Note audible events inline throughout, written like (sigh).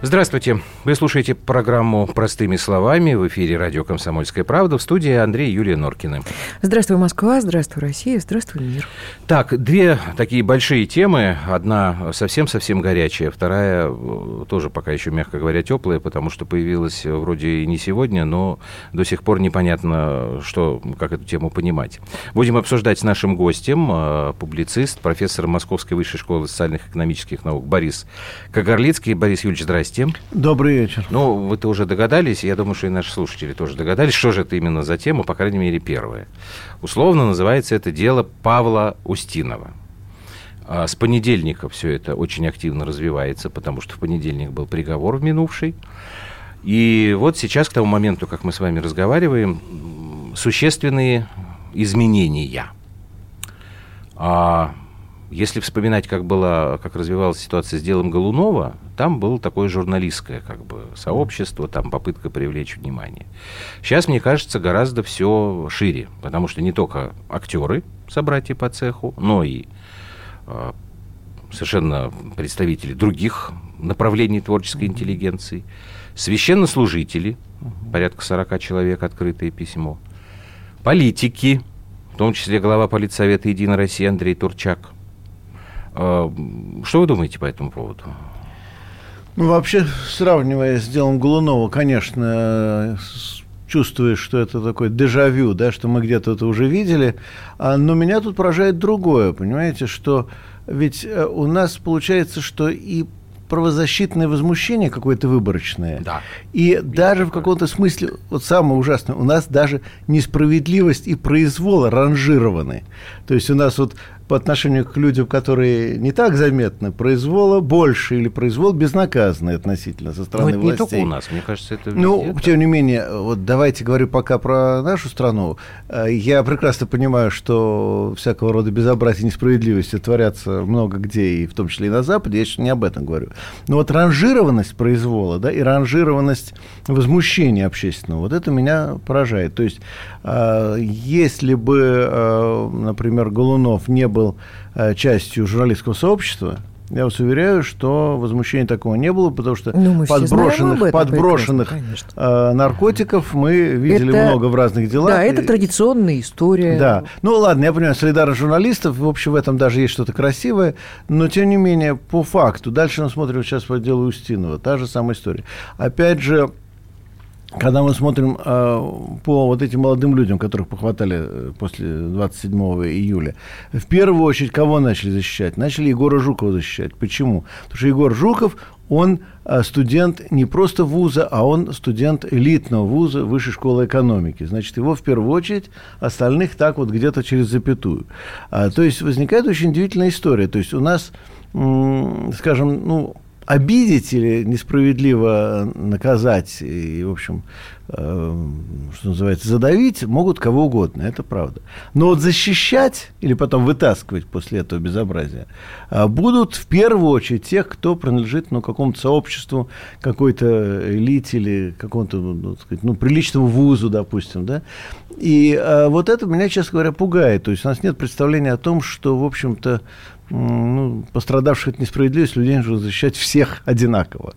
Здравствуйте. Вы слушаете программу «Простыми словами» в эфире радио «Комсомольская правда» в студии Андрей Юлия Норкины. Здравствуй, Москва, здравствуй, Россия, здравствуй, мир. Так, две такие большие темы. Одна совсем-совсем горячая, вторая э, тоже пока еще, мягко говоря, теплая, потому что появилась вроде и не сегодня, но до сих пор непонятно, что, как эту тему понимать. Будем обсуждать с нашим гостем, э, публицист, профессор Московской высшей школы социальных и экономических наук Борис Кагарлицкий. Борис Юрьевич, здрасте. Здрасте. Добрый вечер. Ну, вы-то уже догадались, я думаю, что и наши слушатели тоже догадались, что же это именно за тема, по крайней мере, первая. Условно называется это дело Павла Устинова. А с понедельника все это очень активно развивается, потому что в понедельник был приговор в минувший. И вот сейчас, к тому моменту, как мы с вами разговариваем, существенные изменения. А если вспоминать, как, была, как развивалась ситуация с делом Голунова, там было такое журналистское как бы, сообщество, там попытка привлечь внимание. Сейчас, мне кажется, гораздо все шире, потому что не только актеры, собратья по цеху, но и э, совершенно представители других направлений творческой интеллигенции, священнослужители, порядка 40 человек, открытое письмо, политики, в том числе глава политсовета «Единой России» Андрей Турчак – а, что вы думаете по этому поводу? Ну, вообще, сравнивая с делом Голунова, конечно, чувствуешь, что это такой дежавю, да, что мы где-то это уже видели. А, но меня тут поражает другое, понимаете, что ведь э, у нас получается, что и правозащитное возмущение какое-то выборочное. Да. И Видно даже в каком-то смысле, вот самое ужасное, у нас даже несправедливость и произвол ранжированы. То есть у нас вот по отношению к людям, которые не так заметны, произвола больше или произвол безнаказанный относительно со стороны Но это властей. не только у нас, мне кажется, это Ну, везде, тем не менее, вот давайте говорю пока про нашу страну. Э, я прекрасно понимаю, что всякого рода безобразие и несправедливости творятся много где, и в том числе и на Западе, я сейчас не об этом говорю. Но вот ранжированность произвола, да, и ранжированность возмущения общественного, вот это меня поражает. То есть, э, если бы, э, например, Голунов не был был э, частью журналистского сообщества, я вас уверяю, что возмущения такого не было, потому что ну, подброшенных, подброшенных э, наркотиков мы видели это, много в разных делах. Да, это традиционная история. Да. Ну ладно, я понимаю, солидарность журналистов, в общем, в этом даже есть что-то красивое, но тем не менее, по факту, дальше мы смотрим сейчас по делу Устинова, та же самая история. Опять же, когда мы смотрим э, по вот этим молодым людям, которых похватали э, после 27 июля, в первую очередь кого начали защищать? Начали Егора Жукова защищать. Почему? Потому что Егор Жуков, он э, студент не просто вуза, а он студент элитного вуза Высшей школы экономики. Значит, его в первую очередь, остальных так вот где-то через запятую. А, то есть возникает очень удивительная история. То есть у нас, скажем, ну, обидеть или несправедливо наказать и, в общем, э, что называется, задавить могут кого угодно, это правда. Но вот защищать или потом вытаскивать после этого безобразия э, будут в первую очередь тех, кто принадлежит ну, какому-то сообществу, какой-то элите или какому-то ну, сказать, ну, приличному вузу, допустим. Да? И э, вот это меня, честно говоря, пугает. То есть у нас нет представления о том, что, в общем-то, ну, пострадавших от несправедливости людей нужно защищать всех одинаково.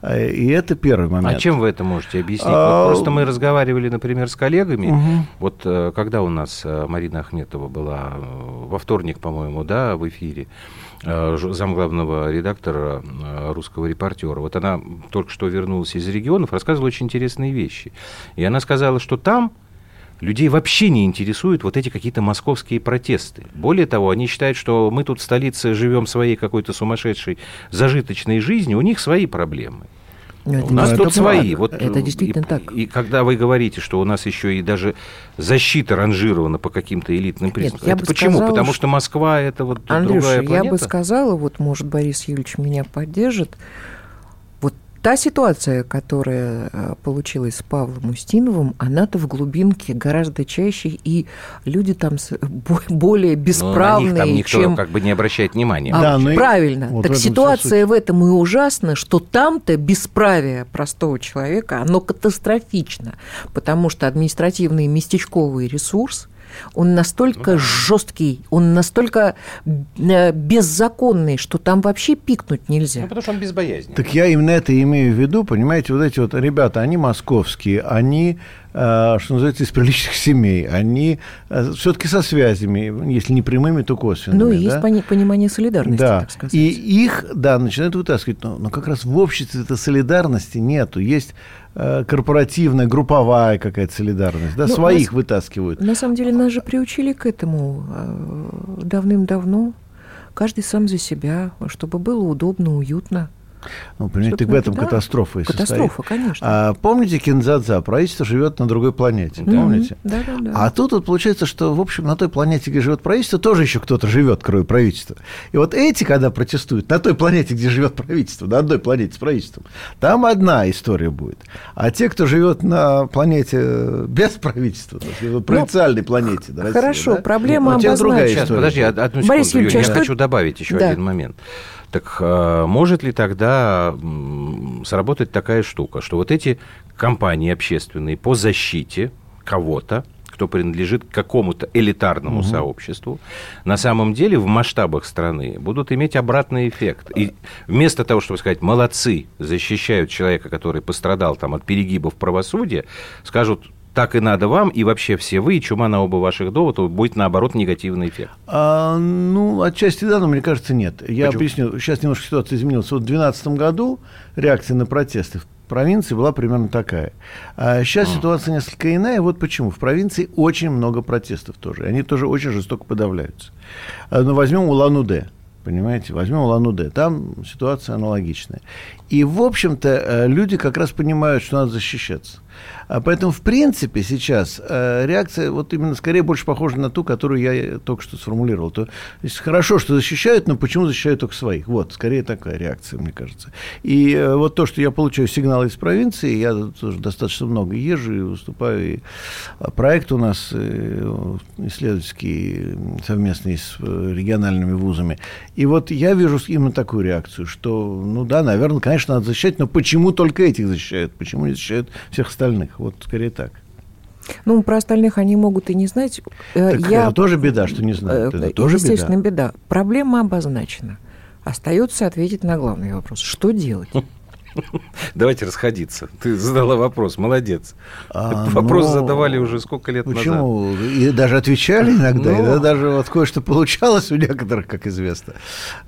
А, и это первый момент. А чем вы это можете объяснить? А... Вот просто мы разговаривали, например, с коллегами. Угу. Вот э, когда у нас э, Марина Ахметова была э, во вторник, по-моему, да, в эфире, замглавного редактора русского репортера. Вот она только что вернулась из регионов, рассказывала очень интересные вещи. И она сказала, что там людей вообще не интересуют вот эти какие-то московские протесты. Более того, они считают, что мы тут в столице живем своей какой-то сумасшедшей зажиточной жизнью, у них свои проблемы. Но у нас тут свои. Вот, это действительно и, так. И когда вы говорите, что у нас еще и даже защита ранжирована по каким-то элитным признакам, это почему? Сказала, Потому что Москва это вот Андрюша, другая планета? я бы сказала, вот может Борис Юрьевич меня поддержит, та ситуация, которая э, получилась с Павлом Устиновым, она-то в глубинке гораздо чаще, и люди там более бесправные, но на них там никто чем... как бы не обращает внимания. А, да, ну правильно. Вот так ситуация в этом и ужасна, что там-то бесправие простого человека, оно катастрофично, потому что административный местечковый ресурс – Он настолько ну, да. жесткий, он настолько э, беззаконный, что там вообще пикнуть нельзя. Ну, потому что он безбоязненный. Так я именно это имею в виду, понимаете, вот эти вот ребята, они московские, они что называется, из приличных семей. Они э, все-таки со связями, если не прямыми, то косвенными. Ну, есть да? понимание солидарности, да. так сказать. И их, да, начинают вытаскивать. Но, но как раз в обществе этой солидарности нету. Есть э, корпоративная, групповая какая-то солидарность. Да, ну, своих нас, вытаскивают. На самом деле нас же приучили к этому давным-давно. Каждый сам за себя, чтобы было удобно, уютно. Ну, понимаете, так в этом да. катастрофа и Катастрофа, состоит. конечно. А, помните Кинзадза? Правительство живет на другой планете, да. помните? Да, да, да. А тут вот получается, что, в общем, на той планете, где живет правительство, тоже еще кто-то живет, кроме правительства. И вот эти, когда протестуют, на той планете, где живет правительство, на одной планете с правительством, там одна история будет. А те, кто живет на планете без правительства, на провинциальной ну, планете, да, Хорошо, да? проблема ну, обозначена. Сейчас, подожди, одну секунду, Борис Юрьевич, я что... хочу добавить еще да. один момент. Так э, может ли тогда сработать такая штука, что вот эти компании общественные по защите кого-то, кто принадлежит к какому-то элитарному угу. сообществу, на самом деле в масштабах страны будут иметь обратный эффект. И вместо того, чтобы сказать, молодцы, защищают человека, который пострадал там, от перегибов правосудия, скажут, так и надо вам, и вообще все вы, и чума на оба ваших довода, будет, наоборот, негативный эффект? А, ну, отчасти да, но мне кажется, нет. Я Почему? объясню. Сейчас немножко ситуация изменилась. Вот в 2012 году реакция на протесты в провинции была примерно такая. А сейчас а. ситуация несколько иная. Вот почему. В провинции очень много протестов тоже. Они тоже очень жестоко подавляются. А, ну, возьмем Улан-Удэ. Понимаете, возьмем Улан-Удэ, там ситуация аналогичная. И, в общем-то, э, люди как раз понимают, что надо защищаться. А поэтому, в принципе, сейчас э, реакция вот именно скорее больше похожа на ту, которую я только что сформулировал. То есть хорошо, что защищают, но почему защищают только своих? Вот, скорее такая реакция, мне кажется. И э, вот то, что я получаю сигналы из провинции, я тоже достаточно много езжу и выступаю. И а, проект у нас э, исследовательский совместный с региональными вузами. И вот я вижу именно такую реакцию, что, ну да, наверное, конечно, надо защищать, но почему только этих защищают? Почему не защищают всех остальных? Вот скорее так. Ну, про остальных они могут и не знать. Э, так Я... Это тоже беда, что не знают. Это тоже Естественно, беда. беда. Проблема обозначена. Остается ответить на главный вопрос. Что делать? (laughs) Давайте расходиться. Ты задала вопрос, молодец. А, вопрос ну, задавали уже сколько лет почему? назад. И даже отвечали иногда, но... и ну. даже вот кое-что получалось у некоторых, как известно,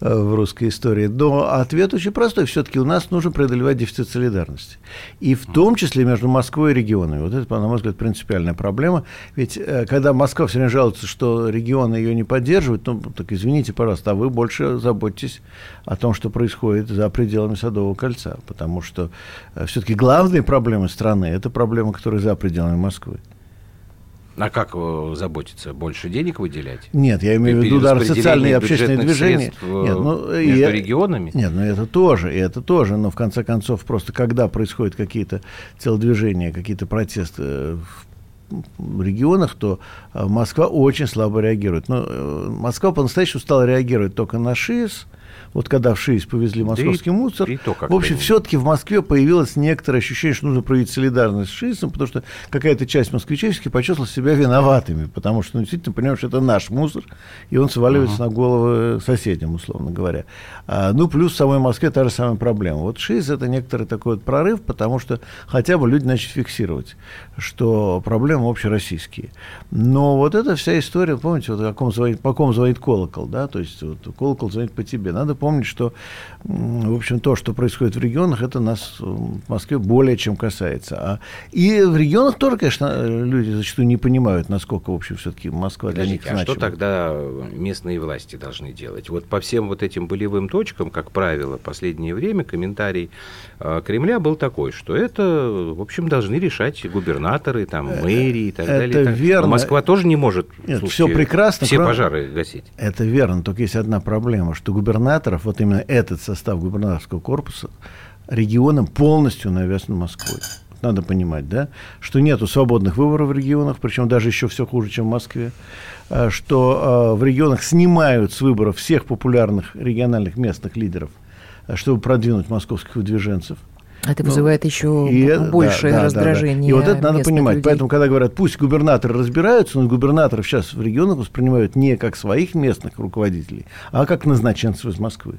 э, в русской истории. Но ответ очень простой. Все-таки у нас нужно преодолевать дефицит солидарности. И в том числе между Москвой и регионами. Вот это, на мой взгляд, принципиальная проблема. Ведь э, когда Москва все время жалуется, что регионы ее не поддерживают, ну, так извините, пожалуйста, а вы больше заботьтесь о том, что происходит за пределами Садового кольца потому что э, все-таки главные проблемы страны – это проблемы, которые за пределами Москвы. А как заботиться? Больше денег выделять? Нет, я имею в виду удар социальные и общественные движения. Э, нет, ну, между я, регионами? Нет, ну это тоже, и это тоже, но в конце концов просто когда происходят какие-то телодвижения, какие-то протесты э, в регионах, то Москва очень слабо реагирует. Но Москва по-настоящему стала реагировать только на ШИС – вот когда в ШИС повезли московский да и, мусор, и то в общем, все-таки в Москве появилось некоторое ощущение, что нужно проявить солидарность с ШИСом, потому что какая-то часть москвичей почувствовала себя виноватыми, потому что ну, действительно понимаешь, что это наш мусор, и он сваливается uh-huh. на головы соседям, условно говоря. А, ну, плюс в самой Москве та же самая проблема. Вот ШИС – это некоторый такой вот прорыв, потому что хотя бы люди начали фиксировать, что проблемы общероссийские. Но вот эта вся история, помните, вот о ком звонит, по ком звонит колокол, да, то есть вот, колокол звонит по тебе. Надо помнить, что, в общем, то, что происходит в регионах, это нас в Москве более чем касается. А, и в регионах тоже, конечно, люди зачастую не понимают, насколько, в общем, все-таки Москва для них значима. А что тогда местные власти должны делать? Вот по всем вот этим болевым точкам, как правило, в последнее время комментарий э, Кремля был такой, что это, в общем, должны решать губернаторы, там, э, мэрии и так это далее. Это верно. Но Москва тоже не может Нет, слушайте, все прекрасно, все кроме... пожары гасить. Это верно, только есть одна проблема, что губернатор губернаторов, вот именно этот состав губернаторского корпуса, регионом полностью навязан Москвой. Надо понимать, да, что нету свободных выборов в регионах, причем даже еще все хуже, чем в Москве, а, что э, в регионах снимают с выборов всех популярных региональных местных лидеров, а, чтобы продвинуть московских выдвиженцев. Это ну, вызывает еще и, большее да, да, раздражение. Да, да. И вот это надо понимать. Людей. Поэтому, когда говорят, пусть губернаторы разбираются, но губернаторов сейчас в регионах воспринимают не как своих местных руководителей, а как назначенцев из Москвы.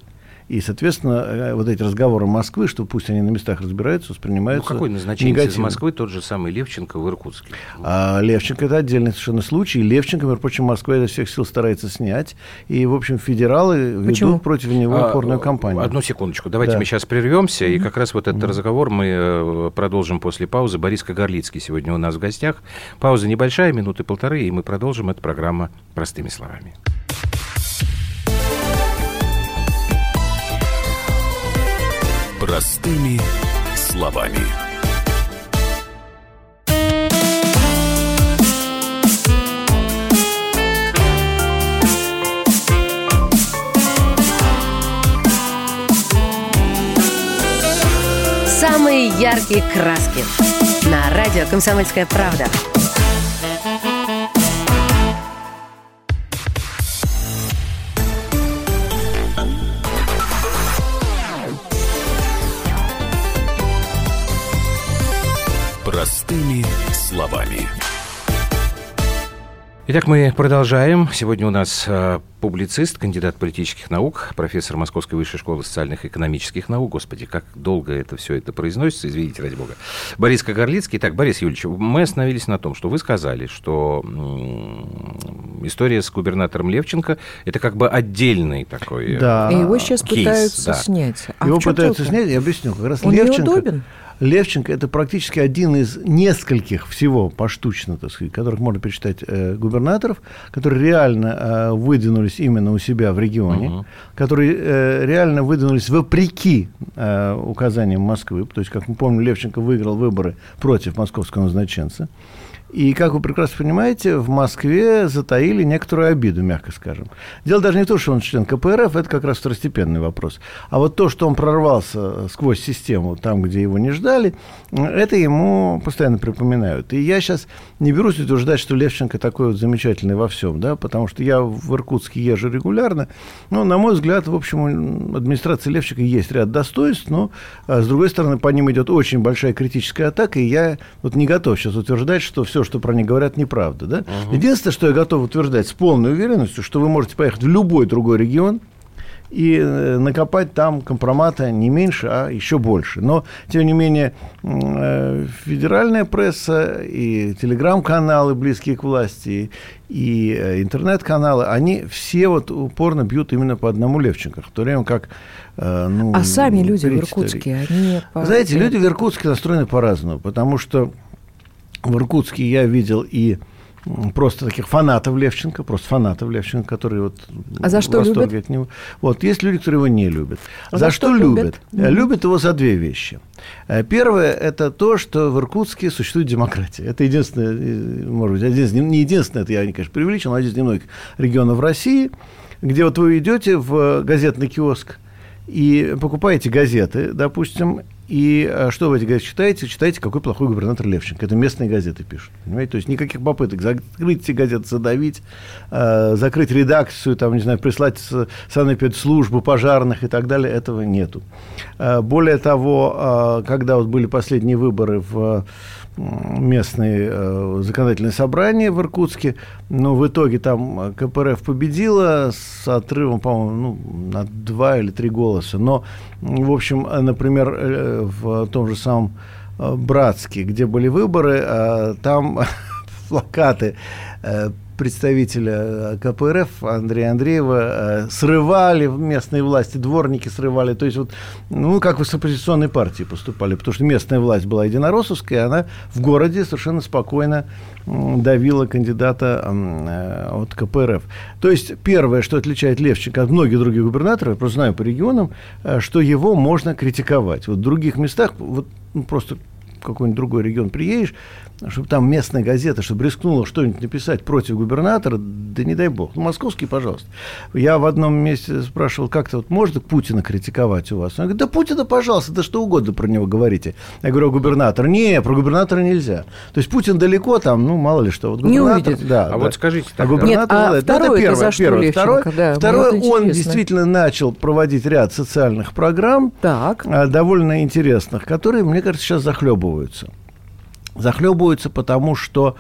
И, соответственно, э, вот эти разговоры Москвы, что пусть они на местах разбираются, воспринимаются ну, какой назначение негативно. из Москвы тот же самый Левченко в Иркутске? А, Левченко – это отдельный совершенно случай. Левченко, между прочим, Москва из всех сил старается снять. И, в общем, федералы Почему? ведут против него а, упорную кампанию. Одну секундочку. Давайте да. мы сейчас прервемся. И как раз вот этот mm-hmm. разговор мы э, продолжим после паузы. Борис Кагарлицкий сегодня у нас в гостях. Пауза небольшая, минуты полторы, и мы продолжим. эту программу «Простыми словами». Простыми словами. Самые яркие краски на радио «Комсомольская правда». Итак, мы продолжаем. Сегодня у нас э, публицист, кандидат политических наук, профессор Московской высшей школы социальных и экономических наук. Господи, как долго это все это произносится, извините, ради бога. Борис Кагарлицкий. Итак, Борис Юрьевич, мы остановились на том, что вы сказали, что история с губернатором Левченко – это как бы отдельный такой Да. И его сейчас кейс, пытаются да. снять. А его пытаются снять, я объясню. Как раз Он Левченко... неудобен? Левченко это практически один из нескольких всего поштучно, так сказать, которых можно перечитать э, губернаторов, которые реально э, выдвинулись именно у себя в регионе, угу. которые э, реально выдвинулись вопреки э, указаниям Москвы. То есть, как мы помним, Левченко выиграл выборы против московского назначенца. И, как вы прекрасно понимаете, в Москве затаили некоторую обиду, мягко скажем. Дело даже не в том, что он член КПРФ, это как раз второстепенный вопрос. А вот то, что он прорвался сквозь систему там, где его не ждали, это ему постоянно припоминают. И я сейчас не берусь утверждать, что Левченко такой вот замечательный во всем, да, потому что я в Иркутске езжу регулярно. Но, на мой взгляд, в общем, администрации Левченко есть ряд достоинств, но, а, с другой стороны, по ним идет очень большая критическая атака, и я вот не готов сейчас утверждать, что все все, что про них говорят, неправда. Да? Угу. Единственное, что я готов утверждать с полной уверенностью, что вы можете поехать в любой другой регион, и э, накопать там компромата не меньше, а еще больше. Но, тем не менее, э, федеральная пресса и телеграм-каналы, близкие к власти, и э, интернет-каналы, они все вот упорно бьют именно по одному Левченко, в то время как... Ну, а сами люди в Иркутске, они... Знаете, люди в Иркутске настроены по-разному, потому что в Иркутске я видел и просто таких фанатов Левченко, просто фанатов Левченко, которые вот а за что любят? от него. Вот, есть люди, которые его не любят. А за, за что, что любят? Любят? любят его за две вещи. Э, первое – это то, что в Иркутске существует демократия. Это единственное, э, может быть, один из, не единственное, это я, конечно, преувеличил, но один из немногих регионов России, где вот вы идете в газетный киоск и покупаете газеты, допустим, и а, что вы эти газеты читаете? Читаете, какой плохой губернатор Левченко. Это местные газеты пишут. Понимаете? То есть никаких попыток закрыть эти газеты, задавить, э, закрыть редакцию, там, не знаю, прислать санэпидслужбу пожарных и так далее, этого нету. Э, более того, э, когда вот были последние выборы в местные э, законодательные собрания в Иркутске, но в итоге там КПРФ победила с отрывом, по-моему, ну, на два или три голоса. Но, в общем, например, э, в том же самом э, Братске, где были выборы, э, там (laughs) плакаты э, представителя э, КПРФ Андрея Андреева э, срывали местные власти, дворники срывали. То есть вот, ну, как в оппозиционной партии поступали, потому что местная власть была единороссовская, и она в городе совершенно спокойно давила кандидата э, от КПРФ. То есть первое, что отличает Левченко от многих других губернаторов, я просто знаю по регионам, что его можно критиковать. Вот в других местах вот, ну, просто в какой-нибудь другой регион приедешь, чтобы там местная газета, чтобы рискнула что-нибудь написать против губернатора, да не дай бог. Ну, московский, пожалуйста. Я в одном месте спрашивал, как-то вот можно Путина критиковать у вас? Он говорит, да Путина, пожалуйста, да что угодно про него говорите. Я говорю, губернатор. Не, про губернатора нельзя. То есть Путин далеко там, ну, мало ли что. Вот Не губернатор, увидит. Да, А да. вот скажите А тогда, губернатор Нет, а владеет. Ну, это первое, за что первое. Левченко? Второе, Да, второе вот он интересно. действительно начал проводить ряд социальных программ, Так. а, довольно интересных, которые, мне кажется, сейчас захлебываются. Захлебываются, потому что,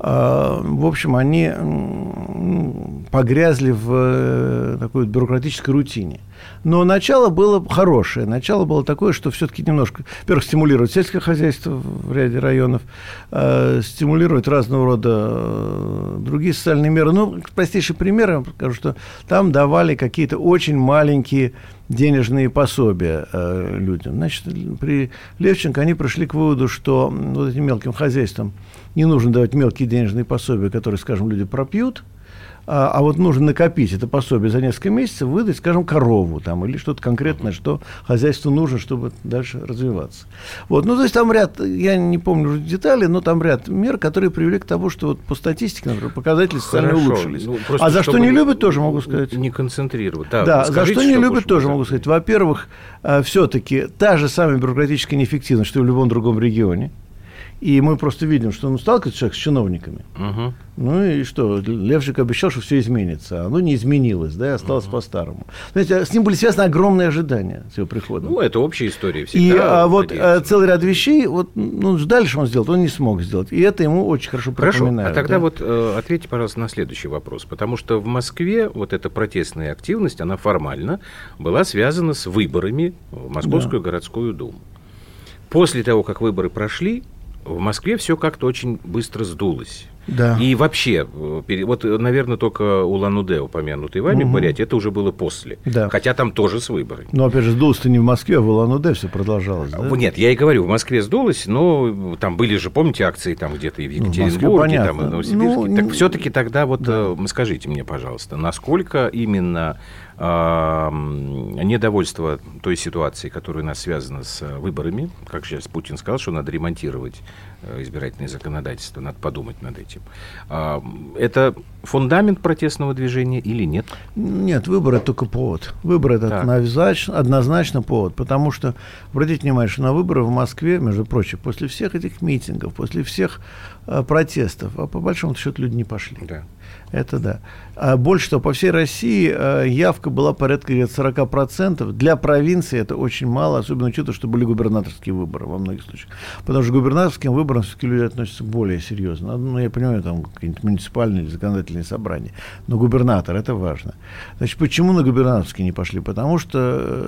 э, в общем, они м, погрязли в э, такой бюрократической рутине. Но начало было хорошее. Начало было такое, что все-таки немножко, во-первых, стимулировать сельское хозяйство в ряде районов, э, стимулировать разного рода э, другие социальные меры. Ну, простейший пример, я скажу, что там давали какие-то очень маленькие денежные пособия э, людям. Значит, при Левченко они пришли к выводу, что вот этим мелким хозяйствам не нужно давать мелкие денежные пособия, которые, скажем, люди пропьют, а, а вот нужно накопить это пособие за несколько месяцев, выдать, скажем, корову там, или что-то конкретное, что хозяйству нужно, чтобы дальше развиваться. Вот, ну, то есть там ряд, я не помню уже детали, но там ряд мер, которые привели к тому, что вот по статистике, например, показатели социально улучшились. Ну, просто а за что не любят, тоже могу сказать. Не концентрировать. Да, Да, за скажите, что не любят, тоже могу сказать. Во-первых, все-таки та же самая бюрократическая неэффективность, что и в любом другом регионе. И мы просто видим, что он сталкивается человек с чиновниками. Мгм. Ну и что, Левчик обещал, что все изменится. Оно не изменилось, да, и осталось по-старому. Знаете, с ним были связаны огромные ожидания с его приходом. Ну, это общая история И всегда. а, вот а, целый ряд вещей, вот, ну, дальше он сделал, он не смог сделать. И это ему очень хорошо Хорошо, а тогда да. вот э, ответьте, пожалуйста, на следующий вопрос. Потому что в Москве вот эта протестная активность, она формально была связана с выборами в Московскую городскую думу. После того, как выборы прошли, в Москве все как-то очень быстро сдулось. Да. И вообще, э, вот, э, наверное, только Улан-Удэ, упомянутый вами, Мгм. Бурятия, это уже было после. Да. Хотя там тоже с выборами. Но, опять же, сдулся не в Москве, а в Улан-Удэ все продолжалось. да? Ну, Нет, я и говорю, в Москве сдулось, но там были же, помните, акции там где-то и в Ну, в Москве Екатеринбурге, там, и в Новосибирске. Ну, так н- все-таки тогда вот э, скажите мне, пожалуйста, насколько именно недовольство той ситуации, которая у нас связана с э, выборами, как сейчас Путин сказал, что надо ремонтировать э, избирательное законодательство, надо подумать над этим. Это фундамент протестного движения или нет? Нет, выбор это только повод. Выбор это однозначно, однозначно повод. Потому что, обратите внимание, что на выборы в Москве, между прочим, после всех этих митингов, после всех протестов, а по большому счету люди не пошли. Да. Это да. А больше того, по всей России э, явка была порядка где-то 40%. Для провинции это очень мало, особенно учитывая, что были губернаторские выборы во многих случаях. Потому что к губернаторским выборам все-таки люди относятся более серьезно. Ну, я понимаю, там какие-нибудь муниципальные или законодательные собрания. Но губернатор, это важно. Значит, почему на губернаторские не пошли? Потому что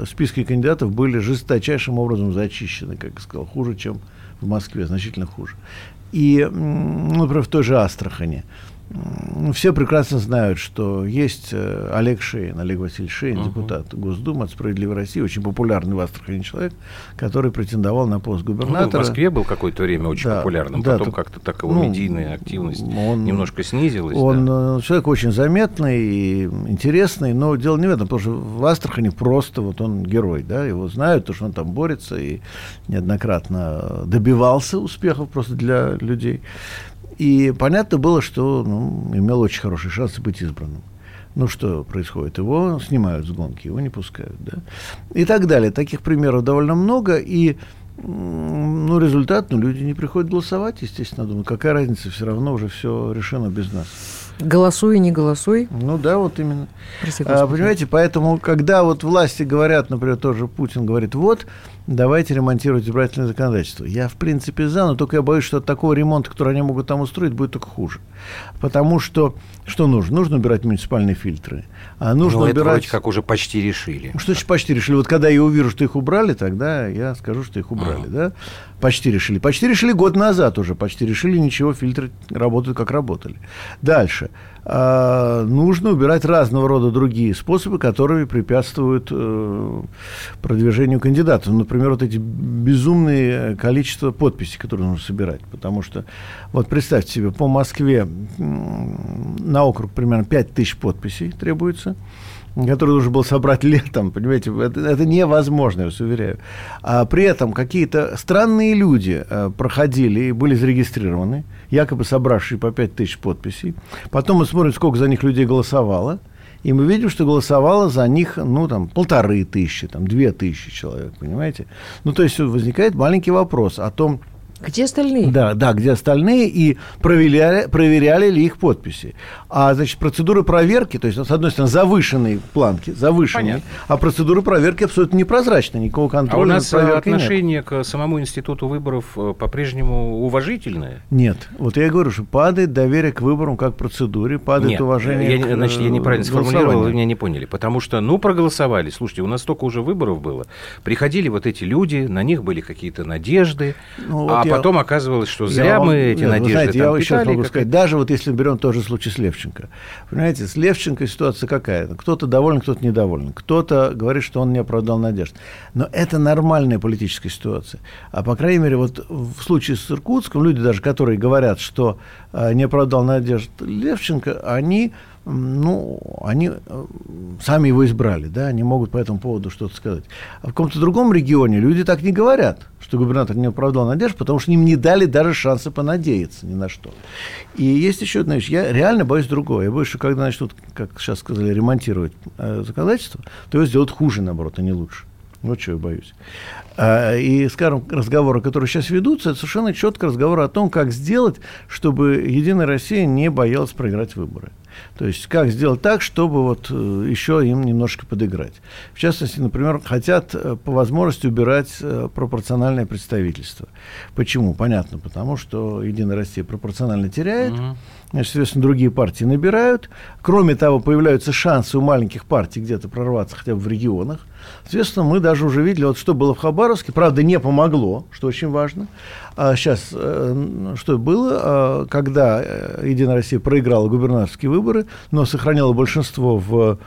э, списки кандидатов были жесточайшим образом зачищены, как я сказал, хуже, чем в Москве, значительно хуже. И, ну, например, в той же Астрахани. Все прекрасно знают, что есть э, Олег Шейн, Олег Васильевич Шейн, депутат Госдумы от «Справедливой России», очень популярный в Астрахани человек, который претендовал на пост Ну, губернатора. в Москве был какое-то время очень Да, популярным, да, потом как-то так его ну, медийная активность он- немножко снизилась. Он да. э, человек очень заметный и интересный, но дело не в этом, потому что в Астрахани просто вот он герой, да, его знают, потому что он там борется и неоднократно добивался успехов просто для людей. И понятно было, что ну, имел очень хороший шанс быть избранным. Ну, что происходит? Его снимают с гонки, его не пускают, да? И так далее. Таких примеров довольно много, и ну, результат, ну, люди не приходят голосовать, естественно, думаю, какая разница, все равно уже все решено без нас. Голосуй, не голосуй. Ну да, вот именно. Прости, А, понимаете, поэтому, когда вот власти говорят, например, тоже Путин говорит, вот, давайте ремонтировать избирательное законодательство. Я, в принципе, за, но только я боюсь, что от такого ремонта, который они могут там устроить, будет только хуже. Потому что, что нужно? Нужно убирать муниципальные фильтры. А нужно Ну, это убирать... вроде как уже почти решили. Ну, Что значит почти решили? Вот когда я увижу, что их убрали, тогда я скажу, что их убрали, да? Почти решили. Почти решили год назад уже. Почти решили, ничего, фильтры работают как работали. Дальше. А, нужно убирать разного рода другие способы, которые препятствуют э, продвижению кандидатов. Ну, Например, вот эти безумные количество подписей, которые нужно собирать. Потому что, вот представьте себе, по Москве на округ примерно 5 тысяч подписей требуется. который нужно было собрать (laughs) летом, понимаете, это, это невозможно, я вас уверяю. А при этом какие-то странные люди э, проходили и были зарегистрированы, якобы собравшие по 5 тысяч подписей. Потом мы смотрим, сколько за них людей голосовало, и мы видим, что голосовало за них, ну, там, полторы тысячи, там, две тысячи человек, понимаете? Ну, то есть возникает маленький вопрос о том, где остальные? Да, да, где остальные, и проверяли, проверяли ли их подписи. А, значит, процедуры проверки, то есть, с одной стороны, завышенные планки, завышенные, Понятно. а процедуры проверки абсолютно непрозрачны, никакого контроля А у нас отношение нет. к самому институту выборов э, по-прежнему уважительное? Нет. Вот я и говорю, что падает доверие к выборам как процедуре, падает нет, уважение я, к Значит, я неправильно сформулировал, вы меня не поняли. Потому что, ну, проголосовали. Слушайте, у нас столько уже выборов было. Приходили вот эти люди, на них были какие-то надежды, ну, а я, потом оказывалось, что зря мы эти нет, надежды знаете, я сейчас могу сказать, даже вот если берем тот же случай с Левченко. Понимаете, с Левченко ситуация какая? Кто-то доволен, кто-то недоволен. Кто-то говорит, что он не оправдал надежд. Но это нормальная политическая ситуация. А по крайней мере, вот в случае с Иркутском, люди даже, которые говорят, что э, не оправдал надежд Левченко, они ну, они э, сами его избрали, да, они могут по этому поводу что-то сказать. А в каком-то другом регионе люди так не говорят, что губернатор не оправдал надежд, потому что им не дали даже шанса понадеяться ни на что. И есть еще одна вещь. Я реально боюсь другого. Я боюсь, что когда начнут, как сейчас сказали, ремонтировать э, законодательство, то его сделают хуже, наоборот, а не лучше. Вот чего я боюсь. А, и, скажем, разговоры, которые сейчас ведутся, это совершенно четко разговор о том, как сделать, чтобы Единая Россия не боялась проиграть выборы. То есть как сделать так, чтобы вот э, еще им немножко подыграть. В частности, например, хотят э, по возможности убирать э, пропорциональное представительство. Почему? Понятно, потому что Единая Россия пропорционально теряет. Угу. Значит, соответственно, другие партии набирают. Кроме того, появляются шансы у маленьких партий где-то прорваться хотя бы в регионах. Соответственно, мы даже уже видели, вот что было в Хабаровске. Правда, не помогло, что очень важно. А сейчас, э, что было, а, когда э, Единая Россия проиграла губернаторские выборы, но сохраняла большинство в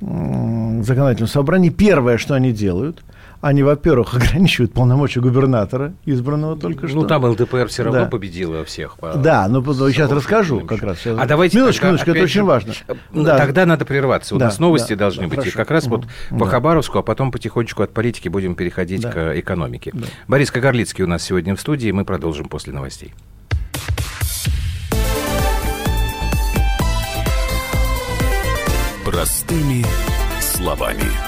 законодательном собрании, первое, что они делают – они, во-первых, (laughs) ограничивают полномочия губернатора, избранного только ну, что. Ну, там ЛДПР все равно да. победила всех. По, да, ну, сейчас расскажу как раз. Сейчас. А давайте... Минуточку, минуточку, это очень важно. Э, да. Тогда надо прерваться. У да, нас новости да, должны да, быть. Хорошо. И как раз вот по Хабаровску, а потом потихонечку от политики будем переходить да. к экономике. Да. Борис Кагарлицкий у нас сегодня в студии. Мы продолжим после новостей. Простыми словами.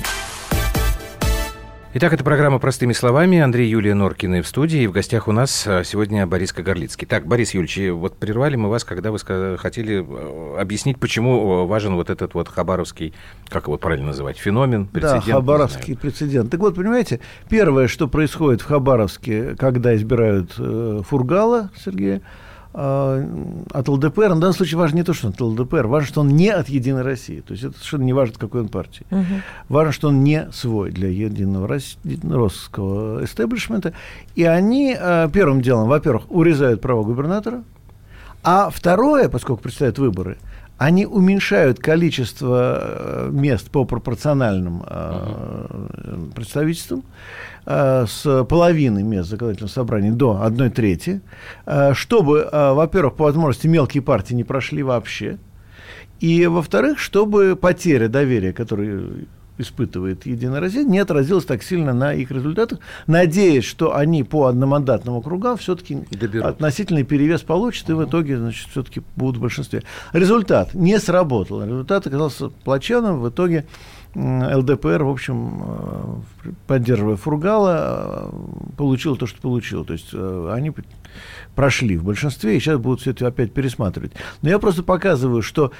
Итак, это программа «Простыми словами». Андрей Юлия Норкина в студии. И в гостях у нас а, сегодня Борис Кагарлицкий. Так, Борис Юльевич, вот прервали мы вас, когда вы хотели э, объяснить, почему э, важен вот этот вот хабаровский, как его правильно называть, феномен, прецедент. Да, хабаровский прецедент. Так вот, понимаете, первое, что происходит в Хабаровске, когда избирают э, Фургала Сергея, от ЛДПР, на данном случае важно не то, что он от ЛДПР, важно, что он не от Единой России. То есть это совершенно не важно, какой он партии. Угу. Важно, что он не свой для Единого российского эстеблишмента. И они а, первым делом, во-первых, урезают права губернатора, а второе, поскольку предстоят выборы, они уменьшают количество э, мест по пропорциональным uh-huh. представительствам э, с половины мест законодательного собрания до одной трети, чтобы, во-первых, по возможности мелкие партии не прошли вообще, и, во-вторых, чтобы потеря доверия, которую испытывает Единая Россия, не отразилось так сильно на их результатах, надеясь, что они по одномандатным округам все-таки относительный перевес получат, и в итоге, значит, все-таки будут в большинстве. Результат не сработал. Результат оказался плачевным. В итоге ЛДПР, в общем, э, поддерживая Фургала, э, получил то, что получил. То есть э, они прошли в большинстве, и сейчас будут все это опять пересматривать. Но я просто показываю, что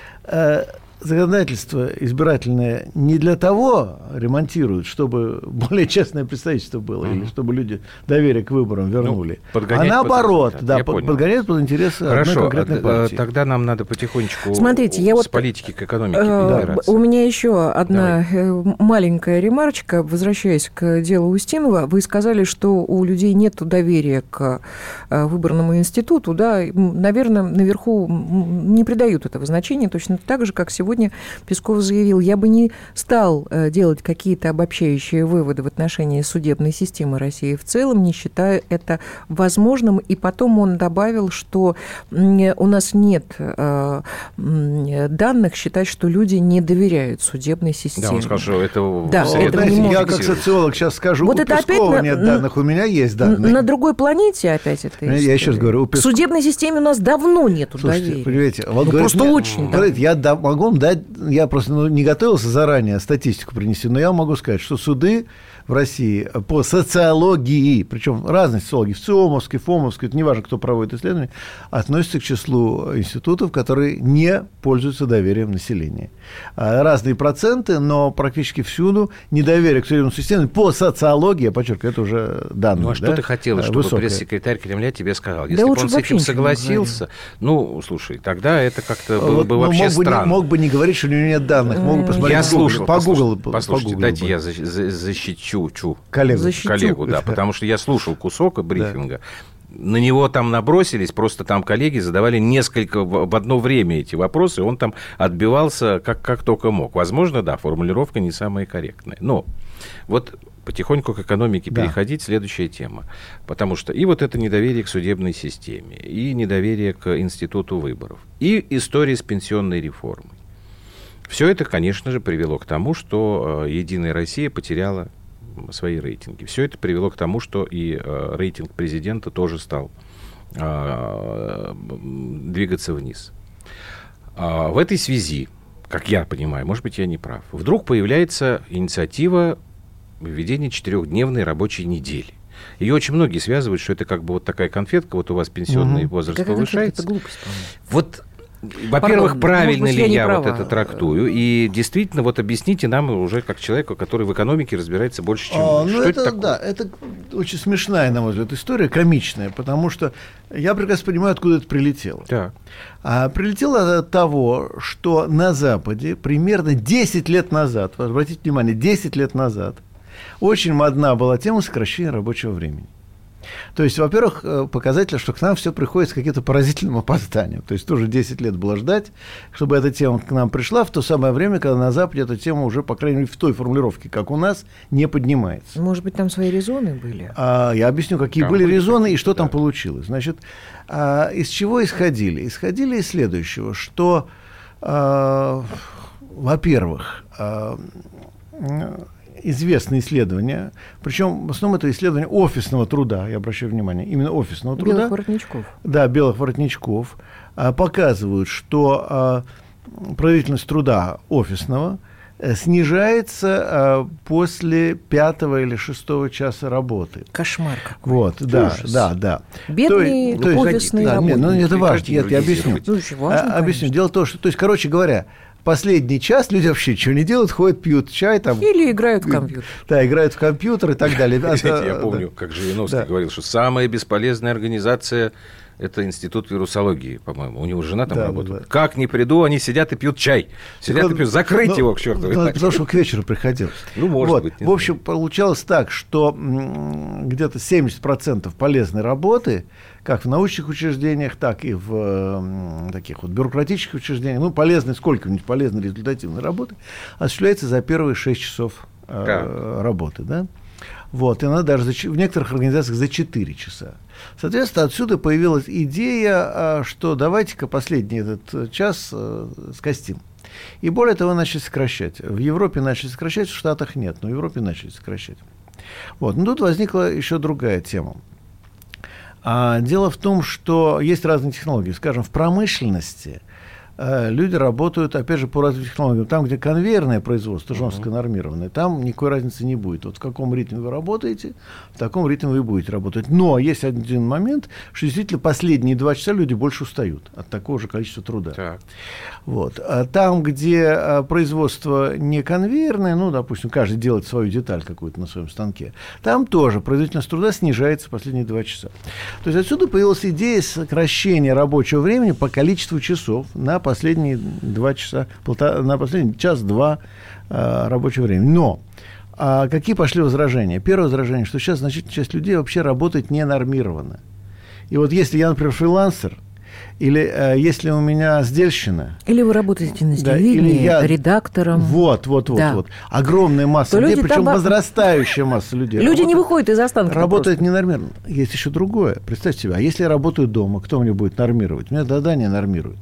законодательство избирательное не для того ремонтируют, чтобы более честное представительство было, mm-hmm. или чтобы люди доверие к выборам ну, вернули. Ну, а наоборот, под, да, под, подгоняют под интересы Хорошо, одной конкретной а, партии. тогда нам надо потихонечку Смотрите, я с вот, политики к экономике э, У меня еще одна Давай. Э, маленькая ремарочка, возвращаясь к делу Устинова. Вы сказали, что у людей нет доверия к э, выборному институту, да, наверное, наверху не придают этого значения, точно так же, как сегодня сегодня Песков заявил, я бы не стал э, делать какие-то обобщающие выводы в отношении судебной системы России в целом, не считая это возможным. И потом он добавил, что у нас нет э, данных считать, что люди не доверяют судебной системе. Да, он сказал, что это... Да, это Знаете, я как социолог сейчас скажу, вот у это Пескова опять нет на, данных, у меня есть данные. На другой планете опять это Я еще раз говорю, у Пескова... В судебной системе у нас давно нет доверия. Понимаете, вот ну, говорит, просто очень. Говорит, я могу вам дать, я просто ну, не готовился заранее статистику принести, но я могу сказать, что суды в России по социологии, причем разные социологии, в ЦИОМовской, ФОМовской, это неважно, кто проводит исследования, относятся к числу институтов, которые не пользуются доверием населения. А, разные проценты, но практически всюду недоверие к судебной системе по социологии, я подчеркиваю, это уже данные. Ну, а да? что ты хотела, чтобы Высокое. пресс-секретарь Кремля тебе сказал? Если да бы он с этим согласился, ну, слушай, тогда это как-то было вот, бы ну, вообще мог странно. Бы не, мог бы не говорить, что у него нет данных, мог бы посмотреть я слушал, по Google. Послушайте, послушайте по дайте я защищу чу, коллегу. Защитю. коллегу, да, потому что я слушал кусок брифинга. Да на него там набросились, просто там коллеги задавали несколько в одно время эти вопросы, он там отбивался как, как только мог. Возможно, да, формулировка не самая корректная. Но вот потихоньку к экономике да. переходить, следующая тема. Потому что и вот это недоверие к судебной системе, и недоверие к институту выборов, и история с пенсионной реформой. Все это, конечно же, привело к тому, что э, Единая Россия потеряла свои рейтинги. Все это привело к тому, что и э, рейтинг президента тоже стал э, двигаться вниз. А в этой связи, как я понимаю, может быть, я не прав, вдруг появляется инициатива введения четырехдневной рабочей недели. Ее очень многие связывают, что это как бы вот такая конфетка, вот у вас пенсионный угу. возраст Какая повышается. Это глупость, Вот во-первых, правильно ли я, я вот это трактую? И действительно, вот объясните нам уже как человеку, который в экономике разбирается больше, чем а, ну что это, это такое? Да, это очень смешная, на мой взгляд, история, комичная, потому что я прекрасно понимаю, откуда это прилетело. Так. А прилетело от того, что на Западе примерно 10 лет назад, обратите внимание, 10 лет назад, очень модна была тема сокращения рабочего времени. То есть, во-первых, э, показатель, что к нам все приходит с каким-то поразительным опозданием. То есть, тоже 10 лет было ждать, чтобы эта тема к нам пришла в то самое время, когда на Западе эта тема уже, по крайней мере, в той формулировке, как у нас, не поднимается. Может быть, там свои резоны были? А, я объясню, какие там были резоны и что да. там получилось. Значит, а, из чего исходили? Исходили из следующего, что, а, во-первых, а, известные исследования, причем в основном это исследование офисного труда, я обращаю внимание, именно офисного труда. Белых воротничков. Да, белых воротничков, а, показывают, что а, производительность труда офисного э, снижается а, после пятого или шестого часа работы. Кошмар какой. Вот, да, Ужас. да, да. Бедные то, то офисные да, нет, ну, это важно, нет, я объясню. Ну, важно, объясню. Дело в том, что, то есть, короче говоря, последний час люди вообще ничего не делают, ходят, пьют чай там. Или играют в компьютер. Да, играют в компьютер и так (laughs) далее. Кстати, я помню, как Жириновский говорил, что самая бесполезная организация это институт вирусологии, по-моему. У него жена там да, работает. Да. Как не приду, они сидят и пьют чай. Сидят он, и пьют. Закрыть ну, его к черту. Ну, потому что к вечеру приходил. Ну, может вот. быть. В общем, знаю. получалось так, что где-то 70% полезной работы, как в научных учреждениях, так и в таких вот бюрократических учреждениях, ну, полезной, сколько-нибудь полезной результативной работы, осуществляется за первые 6 часов э, работы. Да? Вот, и она даже за, в некоторых организациях за 4 часа. Соответственно, отсюда появилась идея, а, что давайте-ка последний этот час э, скостим. И более того, начали сокращать. В Европе начали сокращать, в Штатах нет, но в Европе начали сокращать. Вот. Но тут возникла еще другая тема. А, дело в том, что есть разные технологии. Скажем, в промышленности э, люди работают, опять же, по разным технологиям. Там, где конвейерное производство, жестко нормированное, там никакой разницы не будет. Вот в каком ритме вы работаете, в таком ритме вы будете работать. Но есть один момент, что действительно последние два часа люди больше устают от такого же количества труда. Так. Вот. А там, где а, производство не конвейерное, ну, допустим, каждый делает свою деталь какую-то на своем станке, там тоже производительность труда снижается последние два часа. То есть отсюда появилась идея сокращения рабочего времени по количеству часов на последние два часа, полтора, на последний час-два а, рабочего времени. Но а какие пошли возражения? Первое возражение, что сейчас значительная часть людей вообще работает ненормированно. И вот если я, например, фрилансер, или э, если у меня сдельщина, Или вы работаете на Да, телевидении, или я- редактором. вот, вот, вот, Да. вот, огромная масса То людей, люди причем там- возрастающая масса людей. Люди не выходят из останков. Работает ненормированно. Есть еще другое. Представьте себе, а если я работаю дома, кто мне будет нормировать? Меня задание нормирует.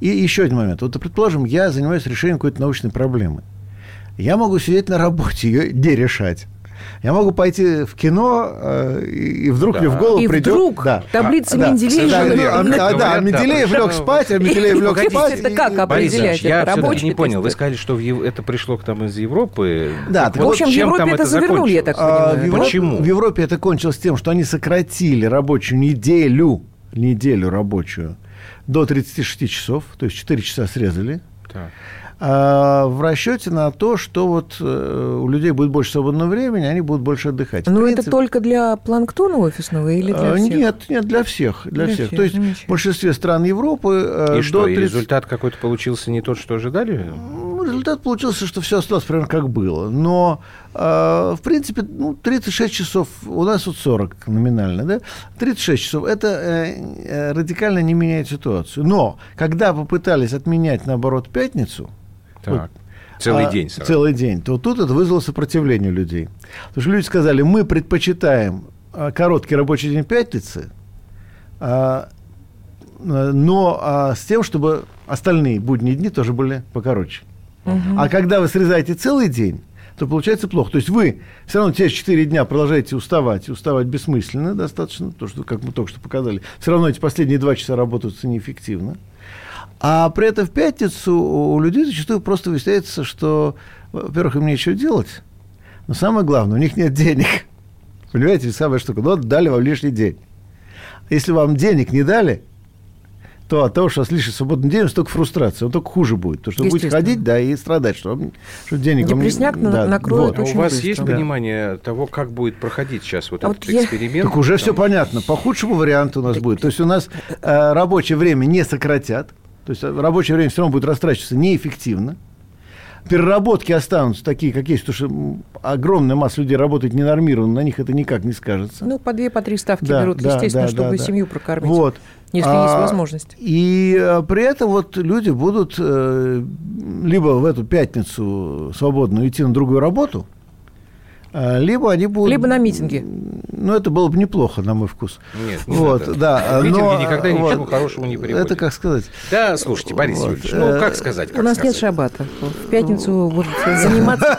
И еще один момент. Вот, предположим, я занимаюсь решением какой-то научной проблемы. Я могу сидеть на работе, ее не решать. Я могу пойти в кино, э, и вдруг мне в голову И придет... вдруг да. таблица Да. Менделеева... Да, а, Как а, да, говорят, да, Менделеев лег спать, а Менделеев лег спать. это как определять? Я все-таки не понял. Вы сказали, что это пришло к нам из Европы. Да, В общем, в Европе там это завернули, я так закончилось? А, понимаю. Европе, Почему? в Европе это кончилось тем, что они сократили рабочую неделю, неделю рабочую до 36 часов, то есть 4 часа срезали, Так. А в расчете на то, что вот э, у людей будет больше свободного времени, они будут больше отдыхать. В Ну, это принципе, только для планктона офисного или для а, всех? Нет, нет, для всех. Для, Для всех. всех, То есть в большинстве стран Европы э, И до что, и 30 результат какой-то получился не тот, что ожидали? Ну, результат получился, что все осталось примерно как было. Но, э, в принципе, ну, 36 часов, у нас вот 40 номинально, да? 36 часов, это э, э, радикально не меняет ситуацию. Но, когда попытались отменять, наоборот, пятницу, Так. Целый а, день сразу. Целый день. То тут это вызвало сопротивление людей. Потому что люди сказали, мы предпочитаем а, короткий рабочий день пятницы, а, но с тем, чтобы остальные будние дни тоже были покороче. А когда вы срезаете целый день, то получается плохо. То есть вы все равно те 4 дня продолжаете уставать, уставать бессмысленно достаточно, то, что, как мы только что показали. Все равно эти последние два часа работают неэффективно. А при этом в пятницу у людей зачастую просто выясняется, что, во-первых, им нечего делать, но самое главное, у них нет денег. Понимаете, самая штука. Ну, вот дали вам лишний день. Если вам денег не дали, то от того, что у вас лишний свободный день, столько фрустрации, он только хуже будет. Потому что вы будете ходить, да, и страдать, что, вам- что денег вам не- Депресняк на- да, накроет вот. А у очень вас быстро. есть Да. понимание того, как будет проходить сейчас вот А этот вот я- эксперимент? Так уже Там- все понятно. По худшему варианту у нас будет. То есть у нас э, рабочее время не сократят. То есть э, рабочее время все равно будет растрачиваться неэффективно. Переработки останутся такие, как есть, потому что огромная масса людей работает ненормированно, на них это никак не скажется. Ну, по две, по три ставки Да, берут, да, естественно, да, чтобы да, да. семью прокормить. Вот. Если А, есть возможность. И э, при этом вот люди будут э, либо в эту пятницу свободно идти на другую работу, а, либо они будут... Либо на митинги. Ну, это было бы неплохо, на мой вкус. Нет, не вот, надо. да. Митинги но, никогда э, ничего вот, хорошего не приводят. Это как сказать? Да, слушайте, Борис Вот, Юрьевич, ну э, как сказать? У как нас нет сказать? шабата. В пятницу будут заниматься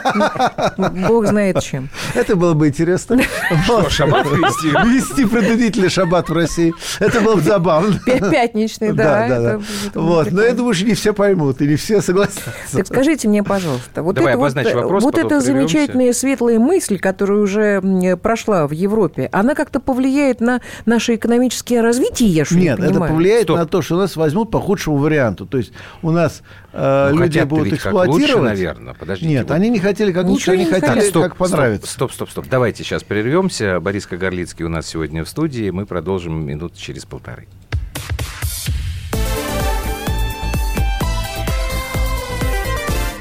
бог знает чем. Это было бы интересно. Что, шаббат ввести? Ввести принудительный шаббат в России. Это было бы забавно. Пя- Пятничный, да. Да, да, Вот, но я думаю, что не все поймут, и не все согласятся. Так скажите мне, пожалуйста, вот, Давай это вот, обозначь вопрос, вот потом эта замечательная светлая мысль, которая уже прошла в Европе, она как-то повлияет на наше экономическое развитие, я что Нет, не это повлияет Стоп. на то, что нас возьмут по худшему варианту. То есть у нас э, Ну, люди будут ведь как эксплуатировать. лучше, наверное. Подождите, Нет, вот- они не хотели как лучше, Ничего они не хотели хотят. Стоп, как понравится. Стоп, стоп, стоп. Давайте сейчас прервемся. Борис Кагарлицкий у нас сегодня в студии. Мы продолжим минут через полторы.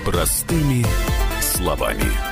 Простыми словами.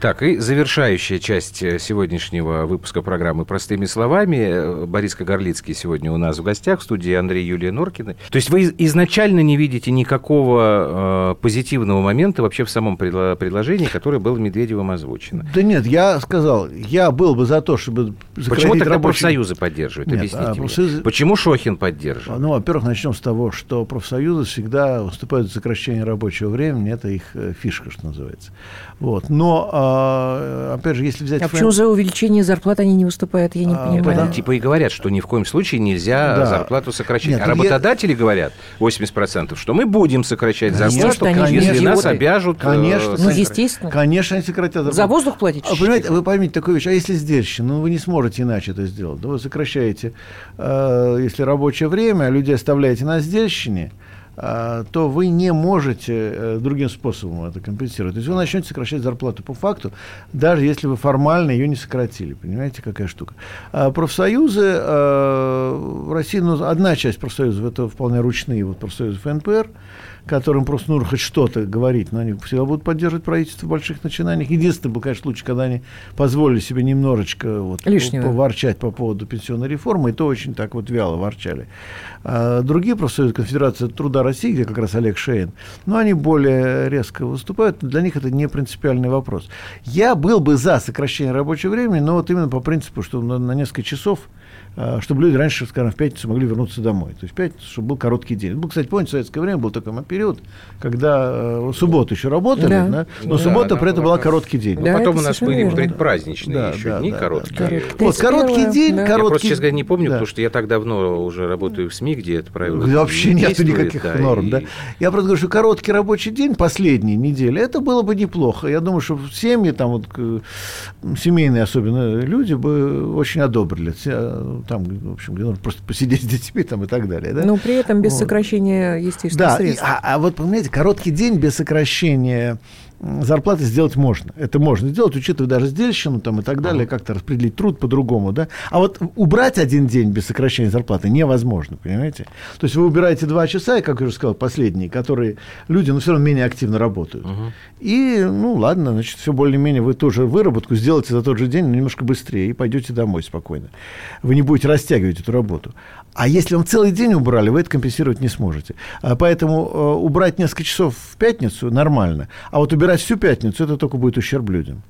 Так, и завершающая часть э, сегодняшнего выпуска программы «Простыми словами». Э, Борис Кагарлицкий сегодня у нас в гостях в студии Андрей Юлия Норкина. То есть вы изначально не видите никакого э, позитивного момента вообще в самом предло- предложении, которое было Медведевым озвучено? Да нет, я сказал, я был бы за то, чтобы Почему тогда рабочий... профсоюзы поддерживают? Нет, Объясните а профсоюзы... Почему Шохин поддерживает? Ну, во-первых, начнем с того, что профсоюзы всегда выступают за сокращение рабочего времени. Это их э, фишка, что называется. Вот. Но а, опять же, если взять... А почему за увеличение зарплат они не выступают, я не а, понимаю. Потому, типа и говорят, что ни в коем случае нельзя да. зарплату сокращать. Нет, а работодатели я... говорят, 80%, что мы будем сокращать конечно, зарплату, конечно, если нас обяжут... Конечно, ну, естественно. Конечно, они сократят зарплату. За воздух платить? А, понимаете, вы поймите такую вещь, а если сдельщина, ну вы не сможете иначе это сделать. Да вы сокращаете, э, если рабочее время, а людей оставляете на сдельщине, а, то вы не можете э, другим способом это компенсировать. То есть вы начнете сокращать зарплату по факту, даже если вы формально ее не сократили. Понимаете, какая штука? А профсоюзы э, в России, ну, одна часть профсоюзов, это вполне ручные вот профсоюзы ФНПР, которым просто нужно хоть что-то говорить, но они всегда будут поддерживать правительство в больших начинаниях. Единственный был, конечно, случай, когда они позволили себе немножечко вот, Лишнего. поворчать по поводу пенсионной реформы, и то очень так вот вяло ворчали. А другие профсоюзы, Конфедерация труда России, где как раз Олег Шейн, ну, они более резко выступают, для них это не принципиальный вопрос. Я был бы за сокращение рабочего времени, но вот именно по принципу, что на, на несколько часов чтобы люди раньше, скажем, в пятницу могли вернуться домой. То есть в пятницу, чтобы был короткий день. был, кстати, помните, в советское время был такой период, когда э, субботу еще работали, да. Да, но да, суббота при этом была короткий день. Да, потом у нас были верно. предпраздничные да, еще да, дни да, короткие. Да. Вот, короткий день, да. короткий... Я просто, честно говоря, не помню, да. потому что я так давно уже работаю в СМИ, где это правило Вообще не нет никаких да, норм, и... да. Я просто говорю, что короткий рабочий день, последние недели, это было бы неплохо. Я думаю, что семьи, там вот семейные особенно люди бы очень одобрили. Там, в общем, где нужно просто посидеть с детьми там и так далее. Да? Но при этом без вот. сокращения естественно да, средств. И, а, а вот, понимаете, короткий день без сокращения зарплаты сделать можно. Это можно сделать, учитывая даже сдельщину там, и так далее, uh-huh. как-то распределить труд по-другому. Да? А вот убрать один день без сокращения зарплаты невозможно, понимаете? То есть вы убираете два часа, и, как я уже сказал, последние, которые люди, ну, все равно менее активно работают. Uh-huh. И, ну, ладно, значит, все более-менее вы тоже выработку сделаете за тот же день, но немножко быстрее, и пойдете домой спокойно. Вы не будете растягивать эту работу. А если вам целый день убрали, вы это компенсировать не сможете. А поэтому э, убрать несколько часов в пятницу нормально, а вот убирать всю пятницу, это только будет ущерб людям.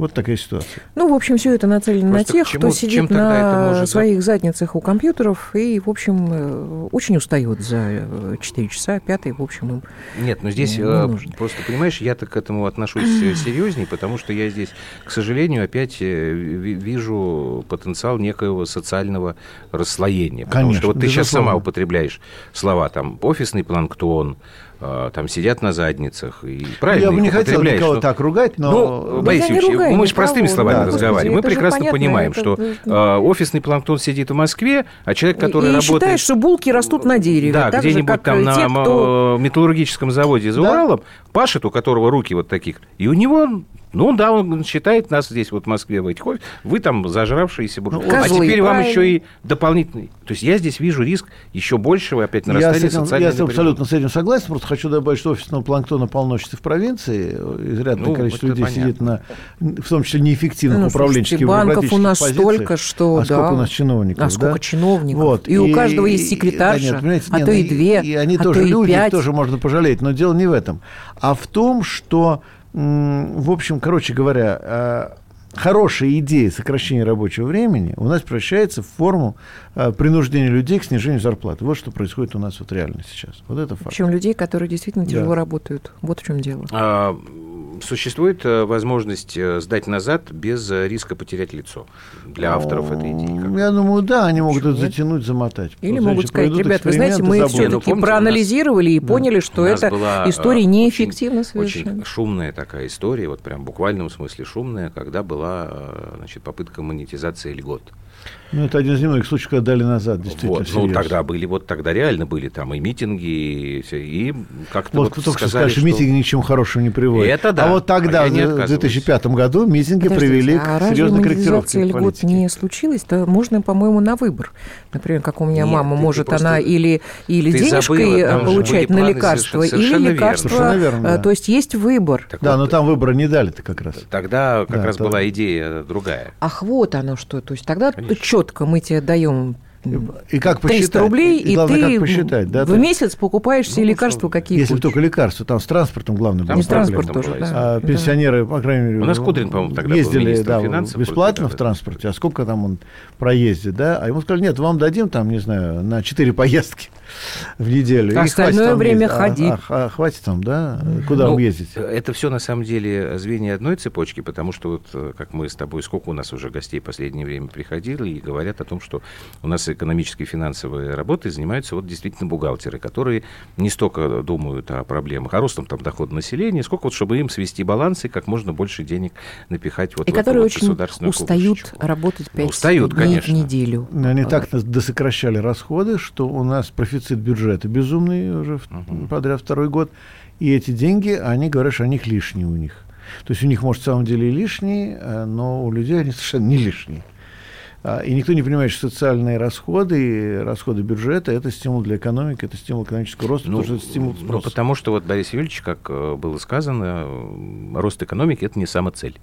Вот такая ситуация. Ну, в общем, все это нацелено Просто на тех, чему, кто сидит на своих задницах у компьютеров и, в общем, э, очень устает за 4 э, часа, пятый, в общем, им Нет, но здесь не э, нужно. просто, понимаешь, я так к этому отношусь (clears throat) серьезнее, потому что я здесь, к сожалению, опять вижу потенциал некоего социального расслоения. Потому Конечно, что вот ты сейчас сама употребляешь слова там офисный планктон, там сидят на задницах. И правильно Я бы не хотел никого что... так ругать, но... Ну, Борис Юрьевич, ругаю, мы же простыми словами да, разговариваем. Мы прекрасно понятно, понимаем, это... что э, офисный планктон сидит в Москве, а человек, который и работает... считает, что булки растут на дереве. Да, где-нибудь там на кто... металлургическом заводе за да? Уралом, пашет, у которого руки вот таких, и у него ну да, он считает нас здесь, вот в Москве, в этих вы там зажравшиеся будете. Ну, а теперь вам еще и дополнительный. То есть я здесь вижу риск еще большего опять нарастания я социальной Я абсолютно с этим согласен, просто хочу добавить, что офисного планктона полночится в провинции. Изрядное ну, количество людей понятно. сидит на, в том числе, неэффективных ну, управленческих банков у нас позициях. столько, что... А да. сколько у нас чиновников, А сколько да? чиновников. Вот. И, и у каждого есть секретарша, да, нет, а нет, то и две, и они а тоже то и люди, пять. тоже можно пожалеть. Но дело не в этом, а в том, что в общем, короче говоря, э, хорошая идея сокращения рабочего времени у нас превращается в форму э, принуждения людей к снижению зарплаты. Вот что происходит у нас вот реально сейчас. Вот это факт. Причем людей, которые действительно тяжело да. работают. Вот в чем дело. А, существует э, возможность сдать назад без риска потерять лицо для авторов этой идеи? Я думаю, да, они могут это затянуть, замотать. Или могут сказать, ребят, вы знаете, мы все-таки ну, проанализировали и поняли, что эта история неэффективна совершенно. Очень шумная такая история, вот прям в буквальном смысле шумная, когда была э, значит, попытка монетизации льгот. Ну, это один из немногих случаев, когда дали назад, действительно. Вот, ну, тогда были, вот тогда реально были там и митинги, и, и как-то вот, вот сказали, что, сказали, что митинги ничему хорошему не приводят. Это да. А вот тогда, А в отказываюсь. 2005 году, митинги Подождите, привели а к серьезной корректировке льгот политики. не случилась, то можно, по-моему, на выбор. Например, как у меня Нет, мама, может просто- она или, или ты денежкой забыла, э, получать на лекарства, совершенно или лекарства. Совершенно верно, э, да. То есть есть выбор. Так Да, вот, но там выбора не дали-то как раз. Тогда как Да, раз была идея другая. Ах, вот оно что. То есть тогда. Четко мы тебе даем И как 300 посчитать? рублей, и, главное, ты как посчитать, да? в есть, месяц покупаешь все Ну, лекарства, какие Если хочешь. только лекарства, там с транспортом главное Там с транспорт транспортом тоже, была да. А пенсионеры, по крайней мере, У нас Кудрин, по-моему, тогда был ездили министром да, финансов, бесплатно в транспорте. А сколько там он проездит, да? А ему сказали, нет, вам дадим там, не знаю, на 4 поездки в неделю. А остальное время ездить. А- ходи. А, а хватит там, да? Куда Ну, вам ездить? Это все на самом деле звенья одной цепочки, потому что вот э, как мы с тобой, сколько у нас уже гостей в последнее время приходили и говорят о том, что у нас экономические и финансовые работы занимаются вот действительно бухгалтеры, которые не столько думают о проблемах, о ростом там дохода населения, сколько вот чтобы им свести балансы и как можно больше денег напихать вот И в которые вот очень государственную устают кубышечку. работать 5 устают, дней конечно. в неделю. Они так досокращали расходы, что у нас профицит бюджета безумный уже в- подряд второй год. И эти деньги, они говорят, что они лишние у них. То есть у них, может, в самом деле и лишние, э, но у людей они совершенно не лишние. А, И никто не понимает, что социальные расходы и расходы бюджета – это стимул для экономики, это стимул экономического роста, потому что это стимул ну, спроса. потому что вот Борис Юрьевич, как э, было сказано, э, рост экономики – это не самоцель.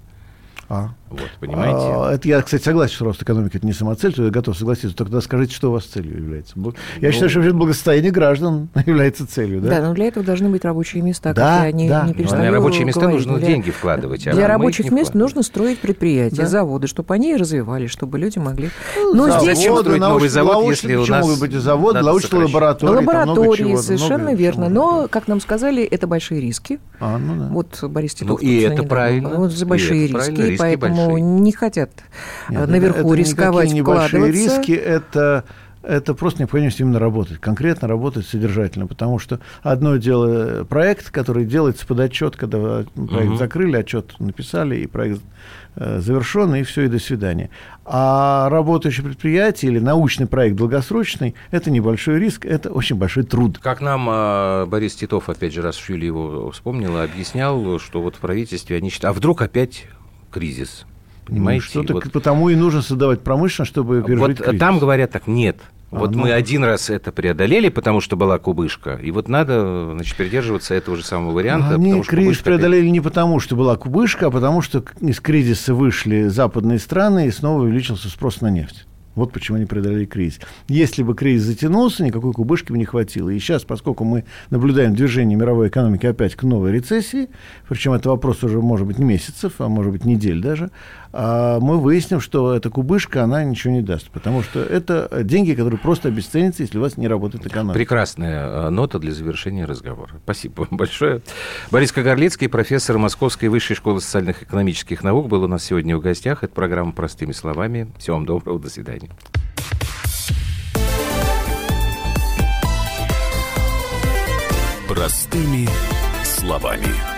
А. Вот, понимаете? А, это я, кстати, согласен, что рост экономики это не самоцель, то я готов согласиться. Только тогда скажите, что у вас целью является. Я Ну, считаю, что благосостояние граждан (laughs) является целью, да? Да, но для этого должны быть рабочие места, Да, как я не, да. не Ну, перестаю на рабочие места говорить. нужно Для- деньги вкладывать. а Для их рабочих мест нужно строить предприятия, Да. заводы, чтобы они развивались, чтобы люди могли... Ну, Но заводы, здесь строить новый завод, научные- если у нас могут быть и завод, надо научные лаборатории, лаборатории, совершенно много верно. Но, как нам сказали, это большие риски. А, ну да. Вот Борис Ну, Титов. и собственно, это правильно. Вот за И большие риски поэтому большие. не хотят Нет, наверху это рисковать, вкладываться. риски, это, это просто необходимость именно работать, конкретно работать содержательно, потому что одно дело проект, который делается под отчет, когда проект Мгм. закрыли, отчет написали, и проект э, завершен, и все, и до свидания. А работающее предприятие или научный проект долгосрочный, это небольшой риск, это очень большой труд. Как нам а, Борис Титов, опять же, раз Юлия его вспомнила, объяснял, что вот в правительстве они считают, а вдруг опять кризис? Понимаете? Ну, Что-то Вот- потому и нужно создавать промышленность, чтобы пережить Вот кризис. там говорят так, нет. А, вот ну. мы один раз это преодолели, потому что была кубышка, и вот надо, значит, придерживаться этого же самого варианта. Они потому что кризис опять- преодолели не потому, что была кубышка, а потому что из кризиса вышли западные страны и снова увеличился спрос на нефть. Вот почему они преодолели кризис. Если бы кризис затянулся, никакой кубышки бы не хватило. И сейчас, поскольку мы наблюдаем движение мировой экономики опять к новой рецессии, причем это вопрос уже, может быть, не месяцев, а может быть, недель даже, мы выясним, что эта кубышка, она ничего не даст. Потому что это деньги, которые просто обесценятся, если у вас не работает экономика. Прекрасная э, нота для завершения разговора. Спасибо вам большое. Борис Кагарлицкий, профессор Московской высшей школы социальных и экономических наук, был у нас сегодня в гостях. Это программа «Простыми словами». Всего вам доброго, до свидания. Простыми словами.